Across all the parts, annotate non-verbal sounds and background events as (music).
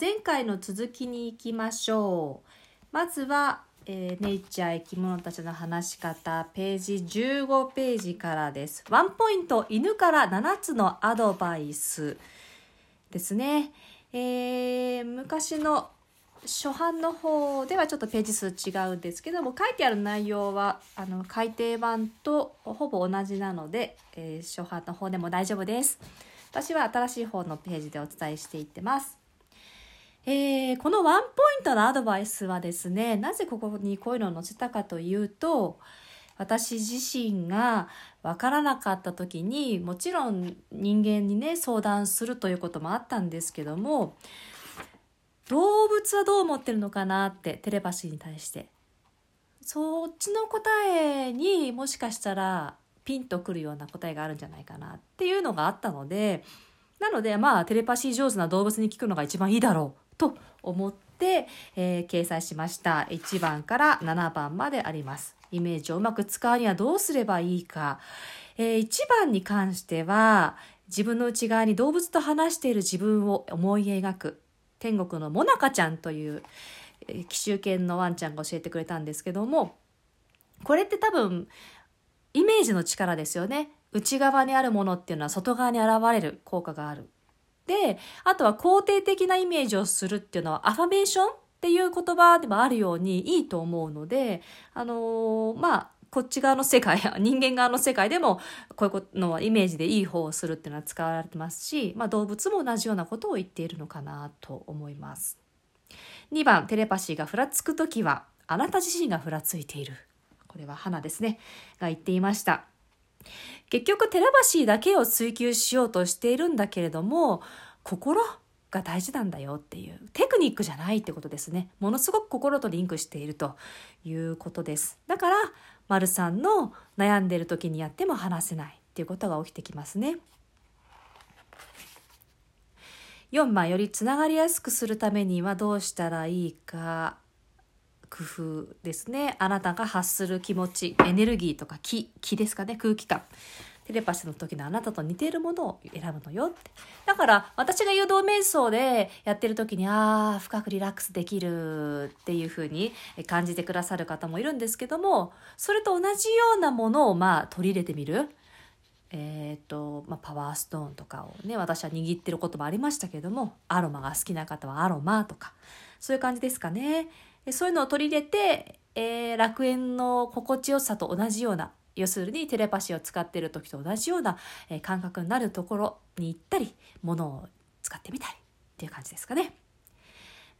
前回の続きに行きましょう。まずは、えー、ネイチャー生き物たちの話し方、ページ15ページからです。ワンポイント、犬から7つのアドバイスですね。えー、昔の初版の方ではちょっとページ数違うんですけども書いてある内容はあの改訂版とほぼ同じなので、えー、初版の方でも大丈夫です。私は新しい方のページでお伝えしていってます。えー、このワンポイントのアドバイスはですね、なぜここにこういうのを載せたかというと、私自身が分からなかった時に、もちろん人間にね、相談するということもあったんですけども、動物はどう思ってるのかなってテレパシーに対して。そっちの答えにもしかしたらピンとくるような答えがあるんじゃないかなっていうのがあったので、なのでまあテレパシー上手な動物に聞くのが一番いいだろうと思って、えー、掲載しました。1番から7番まであります。イメージをうまく使うにはどうすればいいか。えー、1番に関しては、自分の内側に動物と話している自分を思い描く。天国のモナカちゃんという、えー、奇襲犬のワンちゃんが教えてくれたんですけども、これって多分、イメージの力ですよね。内側にあるものっていうのは外側に現れる効果がある。で、あとは肯定的なイメージをするっていうのはアファメーションっていう言葉でもあるようにいいと思うので、あのー、まあ、こっち側の世界や、(laughs) 人間側の世界でも、こういうことのイメージでいい方をするっていうのは使われてますし、まあ動物も同じようなことを言っているのかなと思います。2番、テレパシーがふらつくときは、あなた自身がふらついている。これは花ですね。が言っていました。結局テラバシーだけを追求しようとしているんだけれども心が大事なんだよっていうテクニックじゃないってことですね。ものすごく心とリンクしているということです。だから丸さんの悩んでる時にやっても話せないっていうことが起きてきますね。4番よりつながりやすくするためにはどうしたらいいか。工夫ですねあなたが発する気持ちエネルギーとか気気ですかね空気感テレパシーの時のあなたと似ているものを選ぶのよって。だから、私が誘導瞑想でやってる時に、ああ、深くリラックスできるっていう風に感じてくださる方もいるんですけども、それと同じようなものをまあ取り入れてみる。えっ、ー、と、まあ、パワーストーンとかをね、私は握ってることもありましたけども、アロマが好きな方はアロマとか、そういう感じですかね。そういうのを取り入れて、えー、楽園の心地よさと同じような要するにテレパシーを使っている時と同じような、えー、感覚になるところに行ったりものを使ってみたりっていう感じですかね。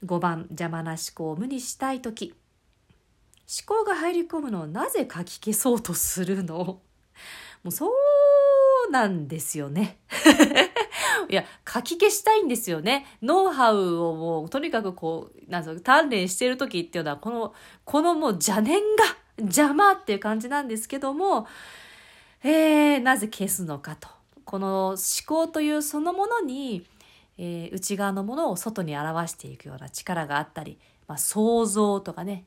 5番邪魔な思考を無にしたい時思考が入り込むのをなぜ書き消そうとするのもうそうなんですよね。(laughs) いや、書き消したいんですよね。ノウハウをもう、とにかくこう、なんぞ、鍛錬してる時っていうのは、この、このもう邪念が邪魔っていう感じなんですけども、えー、なぜ消すのかと。この思考というそのものに、えー、内側のものを外に表していくような力があったり、まあ、想像とかね、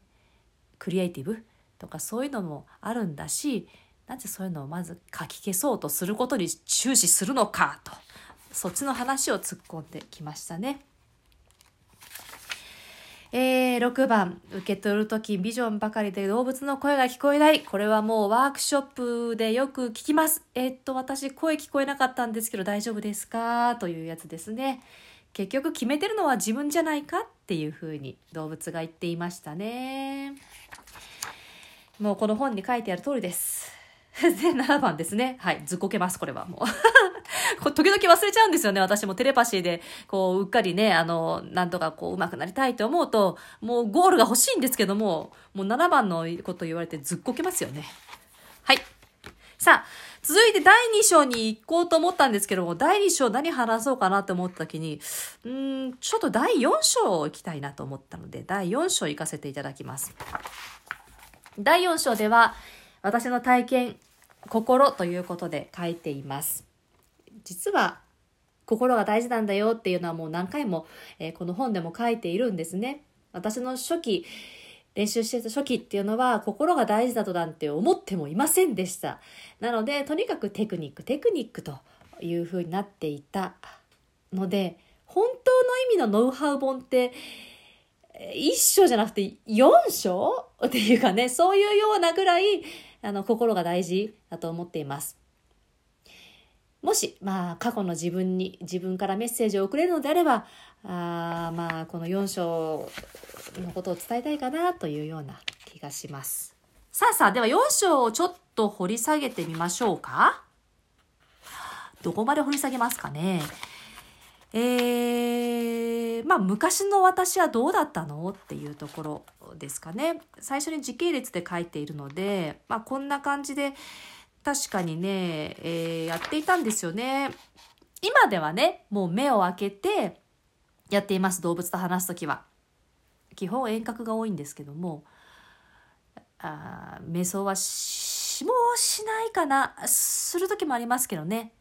クリエイティブとかそういうのもあるんだし、なぜそういうのをまず書き消そうとすることに注視するのかと。そっちの話を突っ込んできましたね。えー、6番、受け取るときビジョンばかりで動物の声が聞こえない。これはもうワークショップでよく聞きます。えー、っと、私声聞こえなかったんですけど大丈夫ですか？というやつですね。結局決めてるのは自分じゃないかっていうふうに動物が言っていましたね。もうこの本に書いてある通りです。(laughs) で、7番ですね。はい。ずっこけます、これはもう。時々忘れちゃうんですよね。私もテレパシーで、こう、うっかりね、あの、なんとかこう、上手くなりたいと思うと、もうゴールが欲しいんですけども、もう7番のこと言われてずっこけますよね。はい。さあ、続いて第2章に行こうと思ったんですけども、第2章何話そうかなと思った時に、うん、ちょっと第4章行きたいなと思ったので、第4章行かせていただきます。第4章では、私の体験、心ということで書いています。実は心が大事なんだよっていうのはもう何回も、えー、この本でも書いているんですね。私の初期、練習してた初期っていうのは心が大事だとなんて思ってもいませんでした。なので、とにかくテクニック、テクニックというふうになっていたので、本当の意味のノウハウ本って一章じゃなくて四章っていうかね、そういうようなぐらい、あの、心が大事だと思っています。もし、まあ、過去の自分に、自分からメッセージを送れるのであれば、あまあ、この4章のことを伝えたいかなというような気がします。さあさあ、では4章をちょっと掘り下げてみましょうか。どこまで掘り下げますかね。えー、まあ昔の私はどうだったのっていうところですかね。最初に時系列で書いているので、まあこんな感じで確かにね、えー、やっていたんですよね。今ではね、もう目を開けてやっています、動物と話すときは。基本遠隔が多いんですけども、あ瞑想はしもしないかな。する時もありますけどね。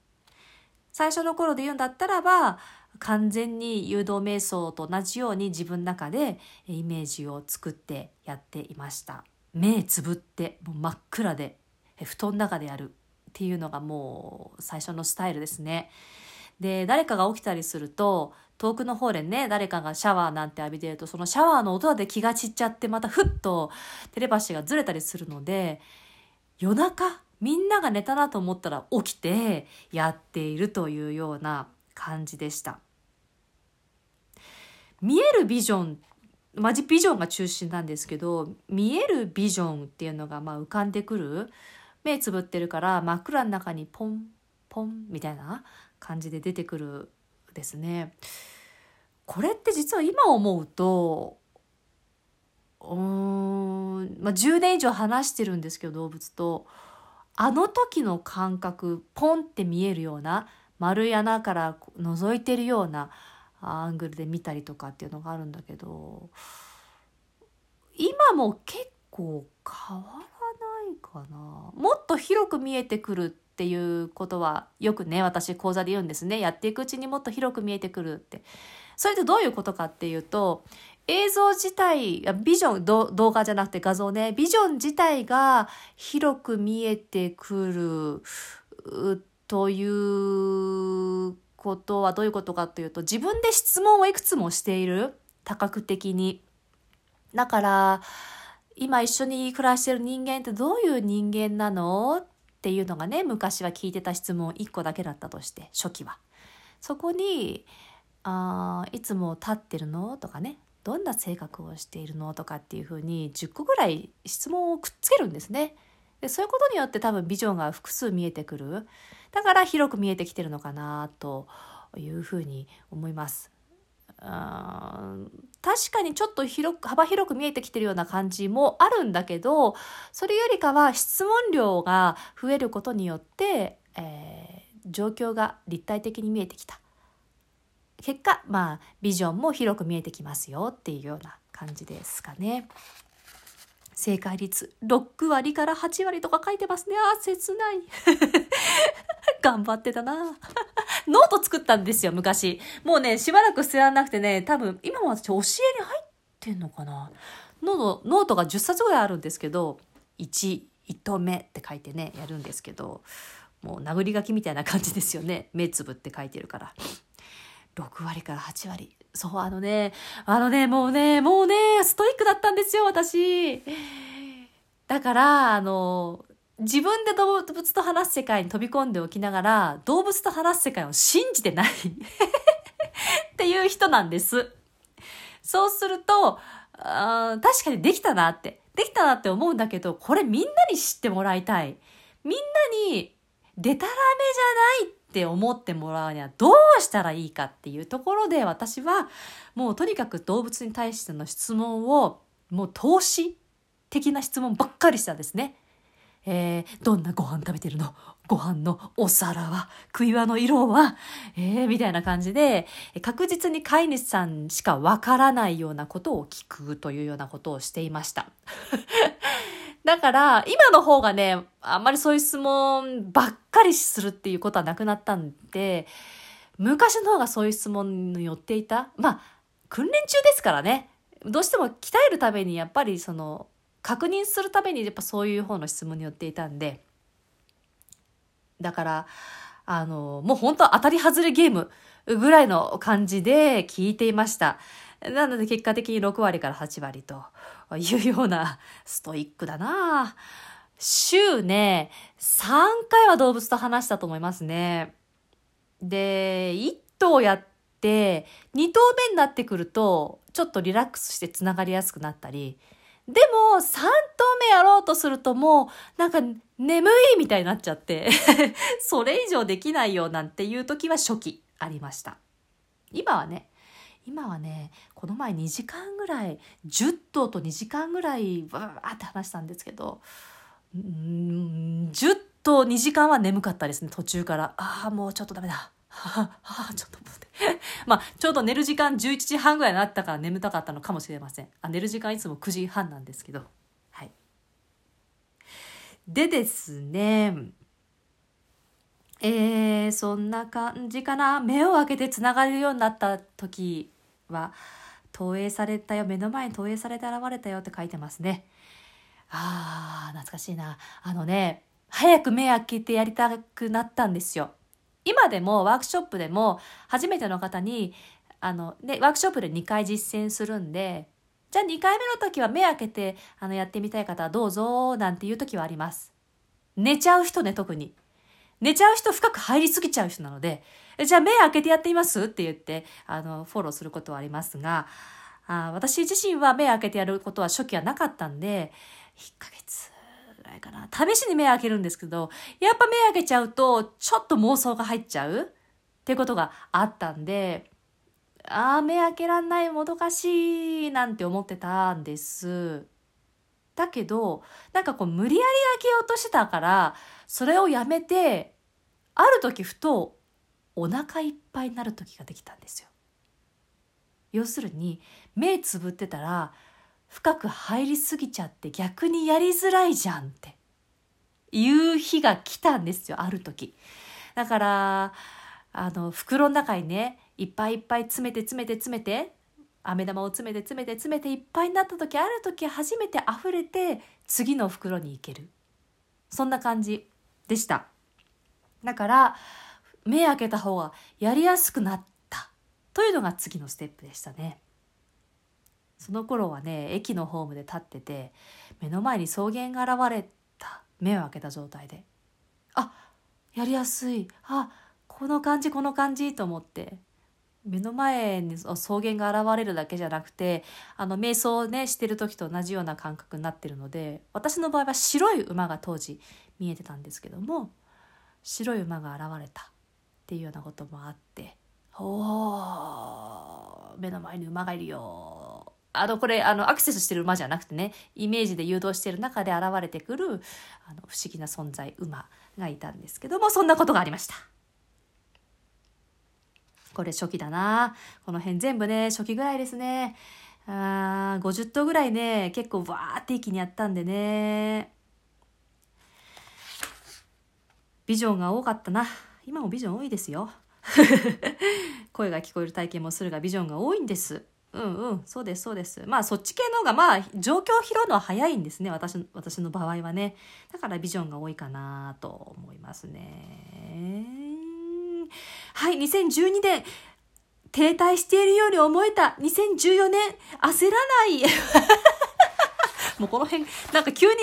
最初の頃で言うんだったらば、完全に誘導瞑想と同じように自分の中でイメージを作ってやっていました。目つぶってもう真っ暗で布団の中でやるっていうのがもう最初のスタイルですね。で誰かが起きたりすると遠くの方でね誰かがシャワーなんて浴びてるとそのシャワーの音で気が散っちゃってまたふっとテレパシーがずれたりするので夜中みんなが寝たなと思ったら起きてやっているというような感じでした。見えるビジョンマジビジョンが中心なんですけど見えるビジョンっていうのがまあ浮かんでくる目つぶってるから真っ暗の中にポンポンみたいな感じで出てくるですね。これって実は今思うとうん、まあ、10年以上話してるんですけど動物とあの時の感覚ポンって見えるような丸い穴から覗いてるようなアングルで見たりとかっていうのがあるんだけど今も結構変わらないかな。もっと広く見えてくるっていうことはよくね私講座で言うんですね。やっていくうちにもっと広く見えてくるって。それってどういうことかっていうと映像自体ビジョン動画じゃなくて画像ね。ビジョン自体が広く見えてくるということはどういうことかというと自分で質問をいくつもしている。多角的に。だから今一緒に暮らしてる人間ってどういう人間なの？っていうのがね昔は聞いてた質問1個だけだったとして初期は。そこにあいつも立ってるの？とかねどんな性格をしているの？とかっていうふうに10個ぐらい質問をくっつけるんですね。でそういうことによって多分ビジョンが複数見えてくる。だから広く見えてきてるのかなというふうに思います。確かにちょっと広く幅広く見えてきてるような感じもあるんだけどそれよりかは質問量が増えることによって、えー、状況が立体的に見えてきた結果まあビジョンも広く見えてきますよっていうような感じですかね。正解率6割から8割とか書いてますね。ああ、切ない。(laughs) 頑張ってたな。ノート作ったんですよ、昔。もうね、しばらく捨てられなくてね、多分、今も私押し入れに入ってんのかな。ノート、ノートが10冊ぐらいあるんですけど、1、糸目って書いてね、やるんですけど、もう殴り書きみたいな感じですよね。目つぶって書いてるから。6割から8割。そう、あのね、あのね、もうね、もうね、ストイックだったんですよ、私。だから、あの、自分で動物と話す世界に飛び込んでおきながら、動物と話す世界を信じてない (laughs) っていう人なんです。そうすると、あ確かにできたなって、できたなって思うんだけど、これみんなに知ってもらいたい。みんなに、でたらめじゃないって思ってもらうにはどうしたらいいかっていうところで私はもうとにかく動物に対しての質問をもう投資的な質問ばっかりしたんですね。えー、どんなご飯食べてるの？ご飯のお皿は？食い輪の色は？えー、みたいな感じで、確実に飼い主さんしかわからないようなことを聞くというようなことをしていました。(laughs) だから、今の方がね、あんまりそういう質問ばっかりするっていうことはなくなったんで、昔の方がそういう質問に寄っていた？まあ、訓練中ですからね。どうしても鍛えるためにやっぱりその確認するためにやっぱそういう方の質問によっていたんでだからあの、もう本当当たり外れゲームぐらいの感じで聞いていました。なので結果的に6割から8割というようなストイックだな週ね、3回は動物と話したと思いますね。で、1頭やって、2頭目になってくると、ちょっとリラックスして繋がりやすくなったり、でも、3頭目やろうとするともう、なんか、眠いみたいになっちゃって (laughs) それ以上できないよなんていう時は初期ありました。今はね、今はね、この前2時間ぐらい、10頭と2時間ぐらい、わーって話したんですけど、うん、10頭2時間は眠かったですね、途中から。ああ、もうちょっとダメだ。はあ、ちょっと待って。(laughs) まあ、ちょうど寝る時間11時半ぐらいになったから眠たかったのかもしれません。あ寝る時間いつも9時半なんですけど。はい。でですね、えー、そんな感じかな。目を開けて繋がるようになった時は、投影されたよ、目の前に投影されて現れたよって書いてますね。あー、懐かしいな。あのね、早く目開けてやりたくなったんですよ。今でもワークショップでも初めての方に、あの、ね、ワークショップで2回実践するんで、じゃあ2回目の時は目開けてあのやってみたい方はどうぞなんていう時はあります。寝ちゃう人ね、特に。寝ちゃう人深く入りすぎちゃう人なので、じゃあ目開けてやってみますって言って、あの、フォローすることはありますが、あ私自身は目開けてやることは初期はなかったんで、1ヶ月ぐらいかな。試しに目開けるんですけど、やっぱ目開けちゃうと、ちょっと妄想が入っちゃうっていうことがあったんで、ああ、目開けらんない、もどかしい、なんて思ってたんです。だけど、なんかこう無理やり開けようとしてたから、それをやめて、ある時ふとお腹いっぱいになる時ができたんですよ。要するに、目つぶってたら、深く入りすぎちゃって逆にやりづらいじゃんっていう日が来たんですよ、ある時。だから、あの、袋の中にね、いっぱいいっぱい詰めて詰めて詰めて、飴玉を詰めて詰めて詰めていっぱいになった時、ある時初めて溢れて次の袋に行ける。そんな感じでした。だから、目開けた方がやりやすくなったというのが次のステップでしたね。その頃はね駅のホームで立ってて目の前に草原が現れた。目を開けた状態で。あやりやすい。あこの感じこの感じと思って。目の前に草原が現れるだけじゃなくてあの瞑想をねしてる時と同じような感覚になってるので私の場合は白い馬が当時見えてたんですけども白い馬が現れた。っていうようなこともあって「おお目の前に馬がいるよ。あの、これ、あの、アクセスしてる馬じゃなくてね、イメージで誘導してる中で現れてくる、あの、不思議な存在、馬がいたんですけども、そんなことがありました。これ初期だなこの辺全部ね、初期ぐらいですね。あ50頭ぐらいね、結構わーって一気にやったんでね。ビジョンが多かったな。今もビジョン多いですよ。(laughs) 声が聞こえる体験もするがビジョンが多いんです。うんうん、そうです、そうです。まあ、そっち系の方が、まあ、状況を拾うのは早いんですね、私私の場合はね。だからビジョンが多いかなと思いますね。はい、2012年、停滞しているように思えた2014年、焦らない。(laughs) もうこの辺、なんか急に、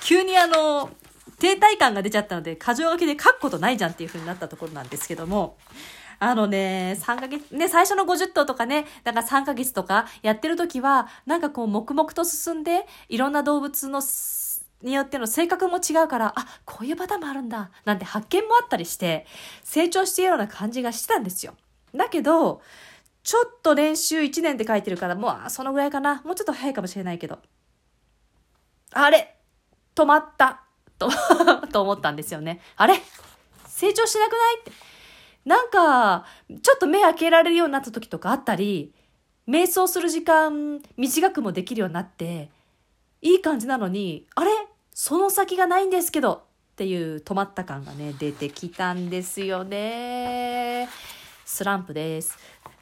急にあの、停滞感が出ちゃったので、過剰書きで書くことないじゃんっていう風になったところなんですけども、あのね、3ヶ月、ね、最初の50頭とかね、だか3ヶ月とかやってる時は、なんかこう、黙々と進んで、いろんな動物の、によっての性格も違うから、あ、こういうパターンもあるんだ、なんて発見もあったりして、成長しているような感じがしてたんですよ。だけど、ちょっと練習1年って書いてるから、もう、そのぐらいかな。もうちょっと早いかもしれないけど。あれ止まったと (laughs) と思ったんですよね。あれ成長しなくないって。なんか、ちょっと目開けられるようになった時とかあったり、瞑想する時間短くもできるようになって、いい感じなのに、あれ？その先がないんですけどっていう止まった感がね、出てきたんですよね。スランプです。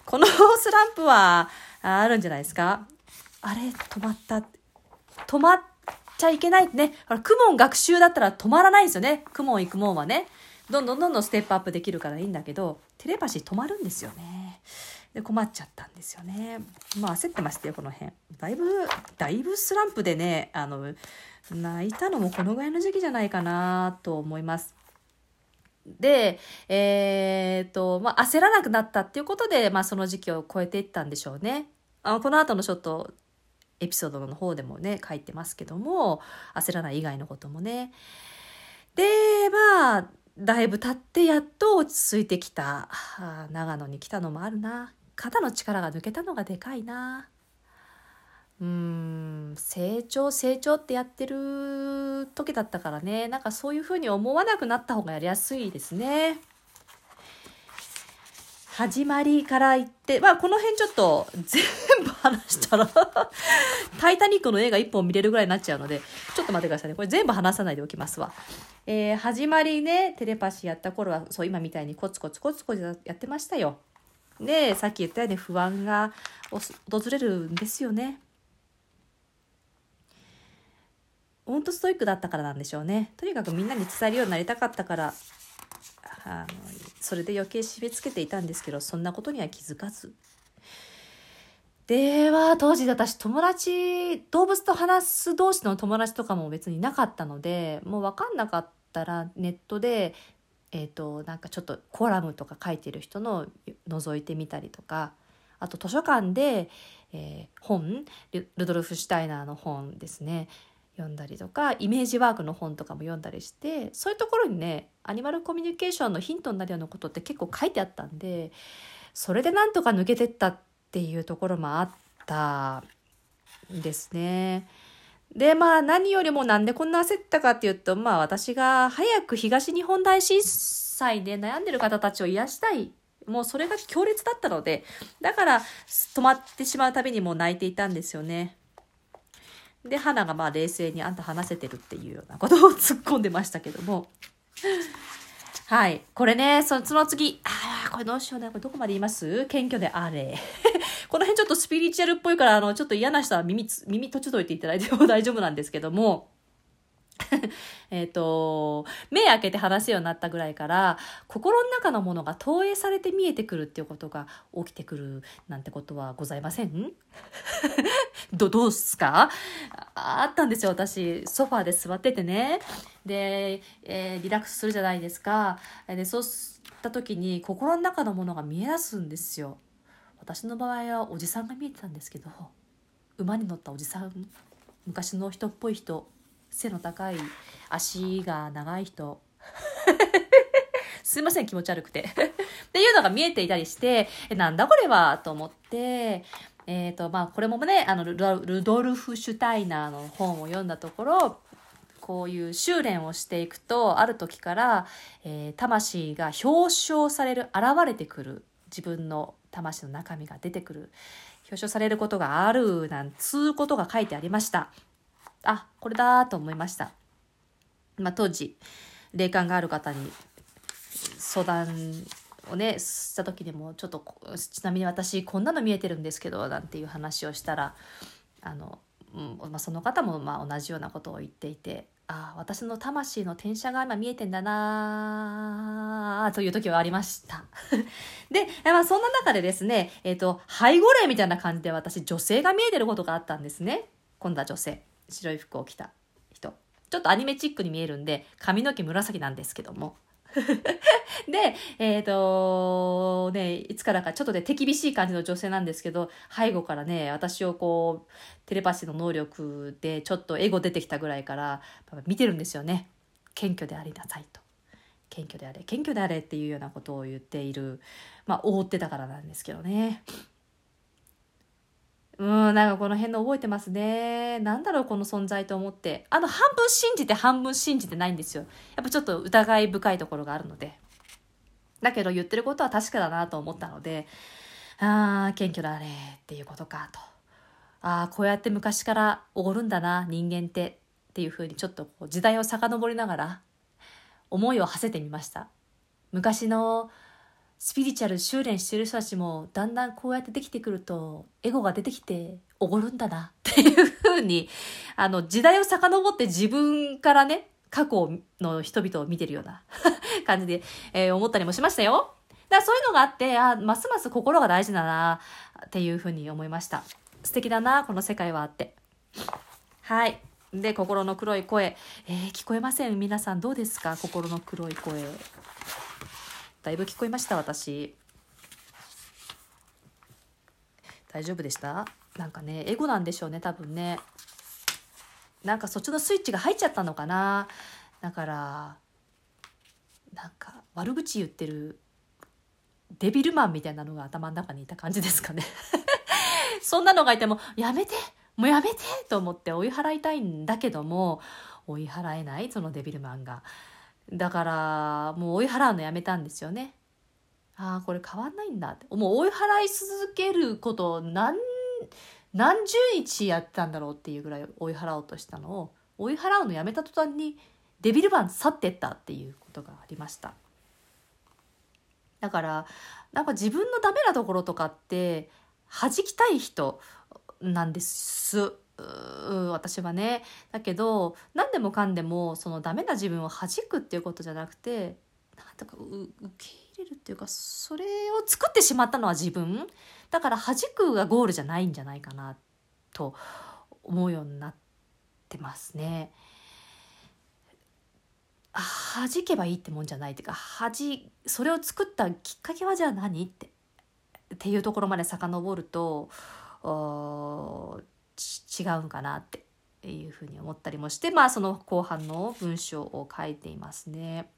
この (laughs) スランプはあるんじゃないですか？あれ止まった。止まっちゃいけないね。ほら、クモン学習だったら止まらないんですよね。クモン行くもんはね。どんどんどんどんステップアップできるからいいんだけどテレパシー止まるんですよね。で困っちゃったんですよね。まあ焦ってましたよこの辺。だいぶだいぶスランプでねあの泣いたのもこのぐらいの時期じゃないかなと思います。で、えー、っと、まあ、焦らなくなったっていうことで、まあ、その時期を超えていったんでしょうね。あのこの後のちょっとエピソードの方でもね書いてますけども焦らない以外のこともね。でまあだいぶ経ってやっと落ち着いてきた。長野に来たのもあるな。肩の力が抜けたのがでかいな。うん成長成長ってやってる時だったからね。なんかそういうふうに思わなくなった方がやりやすいですね。始まりから言って、まあこの辺ちょっと全部話したら (laughs) タイタニックの映画1本見れるぐらいになっちゃうので、ちょっと待ってくださいね。これ全部話さないでおきますわ。えー、始まりね、テレパシーやった頃は、そう今みたいにコツコツコツコツやってましたよ。で、さっき言ったように不安が訪れるんですよね。ほんとストイックだったからなんでしょうね。とにかくみんなに伝えるようになりたかったから、あのそれで余計締め付けていたんですけどそんなことには気づかず。では当時私友達動物と話す同士の友達とかも別になかったのでもう分かんなかったらネットでえーと、なんかちょっとコラムとか書いてる人の覗いてみたりとかあと図書館で、えー、本ルドルフ・シュタイナーの本ですね。読んだりとかイメージワークの本とかも読んだりしてそういうところにねアニマルコミュニケーションのヒントになるようなことって結構書いてあったんでそれでなんとか抜けてったっていうところもあったんですね。でまあ何よりもなんでこんな焦ったかっていうとまあ私が早く東日本大震災で悩んでる方たちを癒したいもうそれが強烈だったのでだから止まってしまうたびにもう泣いていたんですよね。で、花がまあ冷静にあんた話せてるっていうようなことを突っ込んでましたけども。はい。これね、そのその次、ああ、これどうしようね。これどこまで言います？謙虚であれ。(laughs) この辺ちょっとスピリチュアルっぽいから、あの、ちょっと嫌な人は耳、耳閉じといていただいても大丈夫なんですけども、(laughs) えっと、目開けて話すようになったぐらいから、心の中のものが投影されて見えてくるっていうことが起きてくるなんてことはございません？(laughs) ど、どうすか？あったんですよ、私。ソファーで座っててね。で、えー、リラックスするじゃないですか。で、そうした時に心の中のものが見え出すんですよ。私の場合はおじさんが見えてたんですけど、馬に乗ったおじさん、昔の人っぽい人、背の高い足が長い人。(laughs) すいません気持ち悪くて。っていうのが見えていたりしてえなんだこれはと思ってえーとまあ、これもねあのルドルフ・シュタイナーの本を読んだところこういう修練をしていくとある時から、えー、魂が表彰される現れてくる自分の魂の中身が出てくる表彰されることがあるなんつうことが書いてありました。あこれだと思いました。まあ、当時霊感がある方に相談をねした時にもちょっとちなみに私こんなの見えてるんですけどなんていう話をしたらあの、うんまあ、その方もまあ同じようなことを言っていてああ私の魂の転写が今見えてんだなという時はありました (laughs) で、まあ、そんな中でですね、えっ、ー、と背後霊みたいな感じで私女性が見えてることがあったんですね今度は女性。白い服を着た人ちょっとアニメチックに見えるんで髪の毛紫なんですけども (laughs) で、えっ、ー、とね、いつからかちょっとね、手厳しい感じの女性なんですけど、背後からね、私をこう、テレパシーの能力でちょっとエゴ出てきたぐらいから、見てるんですよね。謙虚でありなさいと。謙虚であれ、謙虚であれっていうようなことを言っている、まあ、覆ってたからなんですけどね。うん、なんかこの辺の覚えてますね。なんだろう、この存在と思って。あの、半分信じて半分信じてないんですよ。やっぱちょっと疑い深いところがあるので。だけど言ってることは確かだなと思ったので、ああ、謙虚だねっていうことかと。ああ、こうやって昔からおごるんだな、人間ってっていうふうにちょっとこう時代を遡りながら思いを馳せてみました。昔のスピリチュアル修練してる人たちもだんだんこうやってできてくるとエゴが出てきておごるんだな (laughs) っていうふうにあの時代を遡って自分からね過去の人々を見てるような (laughs) 感じで、えー、思ったりもしましたよ。だからそういうのがあって、あ、ますます心が大事だなっていうふうに思いました。素敵だなこの世界はあって。はい。で、心の黒い声。えー、聞こえません皆さんどうですか？心の黒い声。だいぶ聞こえました、私。大丈夫でした？なんかね、エゴなんでしょうね、多分ね。なんかそっちのスイッチが入っちゃったのかな？だから、なんか悪口言ってるデビルマンみたいなのが頭の中にいた感じですかね (laughs) そんなのがいても、やめてもうやめてと思って追い払いたいんだけども、追い払えないそのデビルマンが。だから、もう追い払うのやめたんですよね。ああ、これ変わんないんだって。もう追い払い続けること何、何十日やったんだろうっていうぐらい追い払おうとしたのを、追い払うのやめた途端にデビルマン去ってったっていうことがありました。だからなんか自分のダメなところとかって弾きたい人なんです私はねだけど何でもかんでもそのダメな自分を弾くっていうことじゃなくてなんとか受け入れるっていうかそれを作ってしまったのは自分だから弾くがゴールじゃないんじゃないかなと思うようになってますね。弾けばいいってもんじゃないっていうか弾それを作ったきっかけはじゃあ何ってっていうところまで遡ると違うんかなっていうふうに思ったりもしてまあその後半の文章を書いていますね。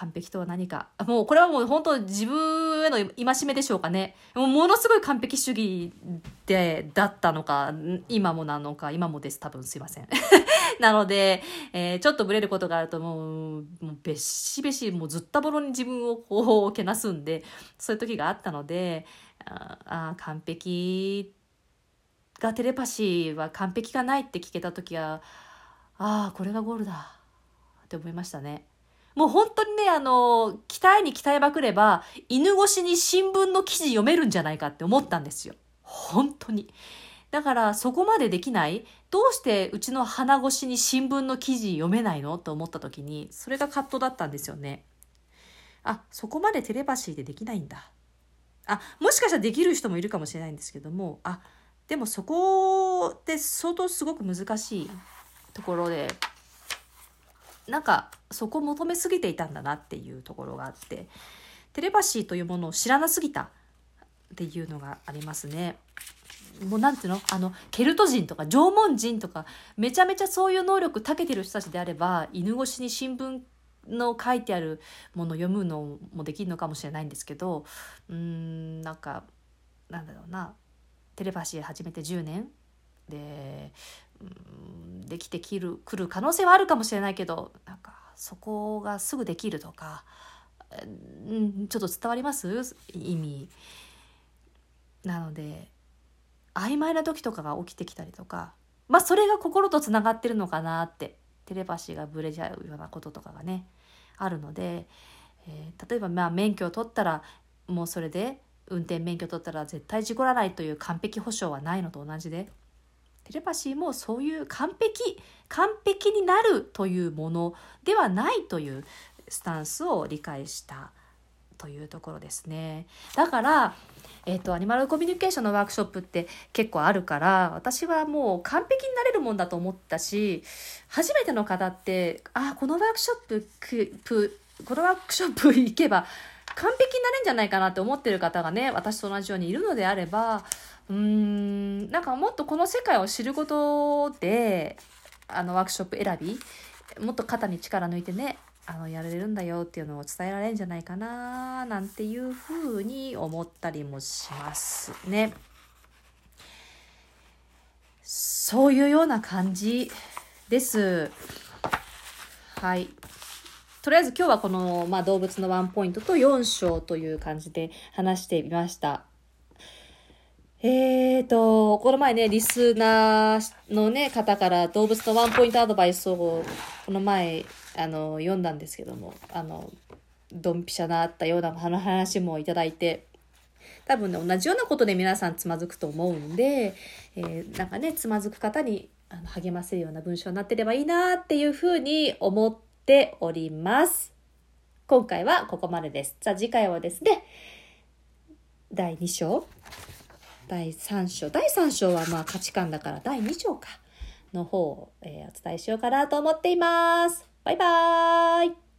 完璧とは何か。もうこれはもう本当自分への戒めでしょうかね。もうものすごい完璧主義で、だったのか、今もなのか、今もです。多分すいません。(laughs) なので、えー、ちょっとブレることがあるともう、もうべしべし、もうずったぼろに自分をこう、けなすんで、そういう時があったので、ああ、完璧がテレパシーは完璧がないって聞けた時は、ああ、これがゴールだって思いましたね。もう本当にね、あの、鍛えに鍛えまくれば、犬越しに新聞の記事読めるんじゃないかって思ったんですよ。本当に。だからそこまでできないどうしてうちの鼻越しに新聞の記事読めないの？と思った時に、それが葛藤だったんですよね。あ、そこまでテレパシーでできないんだ。あ、もしかしたらできる人もいるかもしれないんですけども、あ、でもそこって相当すごく難しいところで、なんかそこ求めすぎていたんだなっていうところがあってテレパシーというものを知らなすぎたっていうのがありますね。もうなんていうの？あのケルト人とか縄文人とかめちゃめちゃそういう能力長けてる人たちであれば犬越しに新聞の書いてあるものを読むのもできるのかもしれないんですけどうんなんかなんだろうな。テレパシー始めて10年でできてきるくる可能性はあるかもしれないけどなんかそこがすぐできるとか、うん、ちょっと伝わります？意味。なので曖昧な時とかが起きてきたりとかまあそれが心とつながってるのかなって。テレパシーがブレちゃうようなこととかがね。あるので、えー、例えばまあ免許を取ったらもうそれで運転免許取ったら絶対事故らないという完璧保証はないのと同じでテレパシーもそういう完璧完璧になるというものではないというスタンスを理解したというところですね。だから、え、ー、と、アニマルコミュニケーションのワークショップって結構あるから、私はもう完璧になれるもんだと思ったし、初めての方って、あ、このワークショップ、このワークショップ行けば完璧になれるんじゃないかなって思ってる方がね、私と同じようにいるのであれば、うーんなんかもっとこの世界を知ることであのワークショップ選びもっと肩に力抜いてねあのやれるんだよっていうのを伝えられるんじゃないかななんていうふうに思ったりもしますね。そういうような感じです。はい。とりあえず今日はこの、まあ、動物のワンポイントと4章という感じで話してみました。えーと、この前ね、リスナーのね、方から動物のワンポイントアドバイスを、この前、あの、読んだんですけども、あの、ドンピシャなあったような話もいただいて、多分ね、同じようなことで皆さんつまずくと思うんで、えー、なんかね、つまずく方にあの励ませるような文章になってればいいなっていうふうに思っております。今回はここまでです。さあ次回はですね、第2章第3章。第3章はまあ価値観だから第2章か。の方を、えーお伝えしようかなと思っています。バイバーイ。